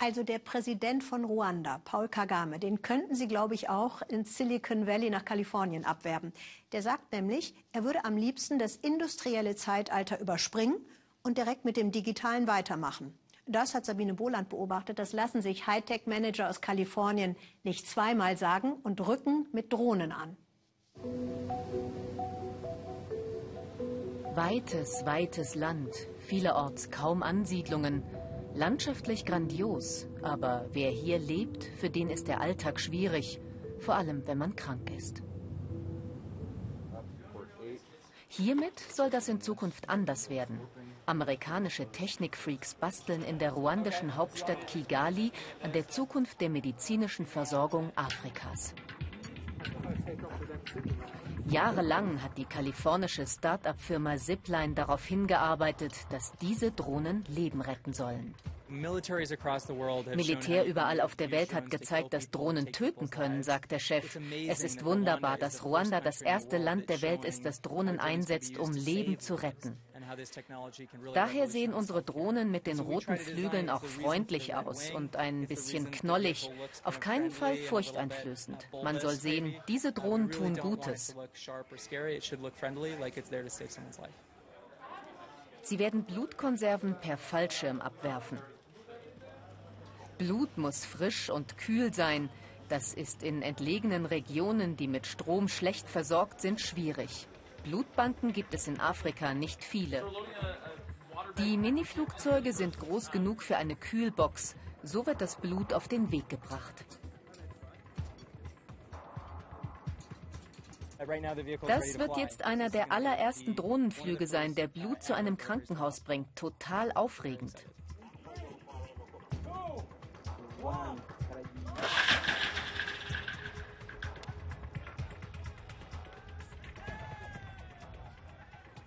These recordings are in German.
Also der Präsident von Ruanda, Paul Kagame, den könnten Sie, glaube ich, auch ins Silicon Valley nach Kalifornien abwerben. Der sagt nämlich, er würde am liebsten das industrielle Zeitalter überspringen und direkt mit dem Digitalen weitermachen. Das hat Sabine Boland beobachtet. Das lassen sich Hightech-Manager aus Kalifornien nicht zweimal sagen und rücken mit Drohnen an. Weites, weites Land, vielerorts kaum Ansiedlungen. Landschaftlich grandios, aber wer hier lebt, für den ist der Alltag schwierig, vor allem wenn man krank ist. Hiermit soll das in Zukunft anders werden. Amerikanische Technikfreaks basteln in der ruandischen Hauptstadt Kigali an der Zukunft der medizinischen Versorgung Afrikas. Jahrelang hat die kalifornische Start-up-Firma Zipline darauf hingearbeitet, dass diese Drohnen Leben retten sollen. Militär überall auf der Welt hat gezeigt, dass Drohnen töten können, sagt der Chef. Es ist wunderbar, dass Ruanda das erste Land der Welt ist, das Drohnen einsetzt, um Leben zu retten. Daher sehen unsere Drohnen mit den roten Flügeln auch freundlich aus und ein bisschen knollig, auf keinen Fall furchteinflößend. Man soll sehen, diese Drohnen tun Gutes. Sie werden Blutkonserven per Fallschirm abwerfen. Blut muss frisch und kühl sein. Das ist in entlegenen Regionen, die mit Strom schlecht versorgt sind, schwierig. Blutbanken gibt es in Afrika nicht viele. Die Miniflugzeuge sind groß genug für eine Kühlbox. So wird das Blut auf den Weg gebracht. Das wird jetzt einer der allerersten Drohnenflüge sein, der Blut zu einem Krankenhaus bringt. Total aufregend.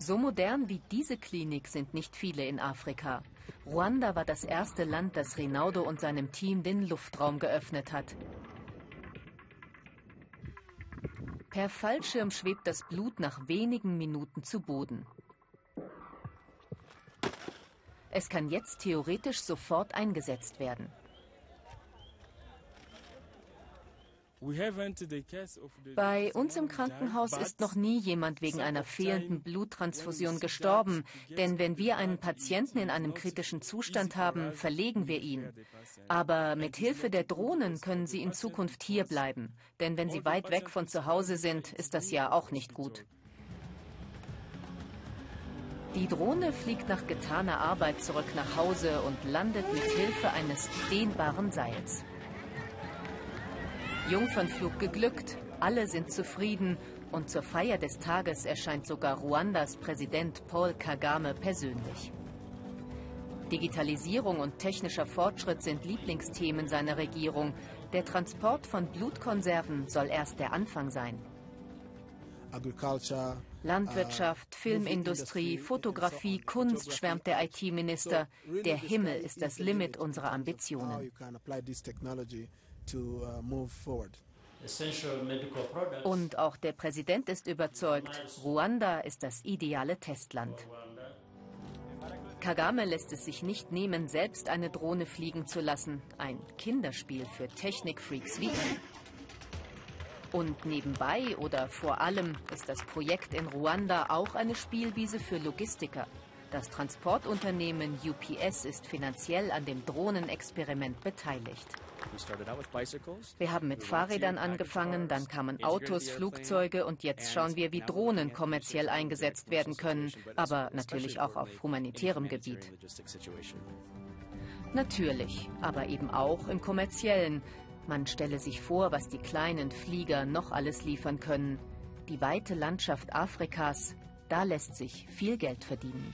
So modern wie diese Klinik sind nicht viele in Afrika. Ruanda war das erste Land, das Rinaldo und seinem Team den Luftraum geöffnet hat. Per Fallschirm schwebt das Blut nach wenigen Minuten zu Boden. Es kann jetzt theoretisch sofort eingesetzt werden. Bei uns im Krankenhaus ist noch nie jemand wegen einer fehlenden Bluttransfusion gestorben, denn wenn wir einen Patienten in einem kritischen Zustand haben, verlegen wir ihn. Aber mit Hilfe der Drohnen können sie in Zukunft hier bleiben, denn wenn sie weit weg von zu Hause sind, ist das ja auch nicht gut. Die Drohne fliegt nach getaner Arbeit zurück nach Hause und landet mit Hilfe eines dehnbaren Seils. Jungfernflug geglückt, alle sind zufrieden und zur Feier des Tages erscheint sogar Ruandas Präsident Paul Kagame persönlich. Digitalisierung und technischer Fortschritt sind Lieblingsthemen seiner Regierung. Der Transport von Blutkonserven soll erst der Anfang sein. Landwirtschaft, uh, Filmindustrie, Fotografie, Kunst, schwärmt der IT-Minister. Der Himmel ist das Limit unserer Ambitionen. Uh, Und auch der Präsident ist überzeugt, Ruanda ist das ideale Testland. Kagame lässt es sich nicht nehmen, selbst eine Drohne fliegen zu lassen. Ein Kinderspiel für Technikfreaks wie ihn. Und nebenbei oder vor allem ist das Projekt in Ruanda auch eine Spielwiese für Logistiker. Das Transportunternehmen UPS ist finanziell an dem Drohnenexperiment beteiligt. Wir haben mit Fahrrädern angefangen, dann kamen Autos, Flugzeuge und jetzt schauen wir, wie Drohnen kommerziell eingesetzt werden können, aber natürlich auch auf humanitärem Gebiet. Natürlich, aber eben auch im kommerziellen. Man stelle sich vor, was die kleinen Flieger noch alles liefern können. Die weite Landschaft Afrikas, da lässt sich viel Geld verdienen.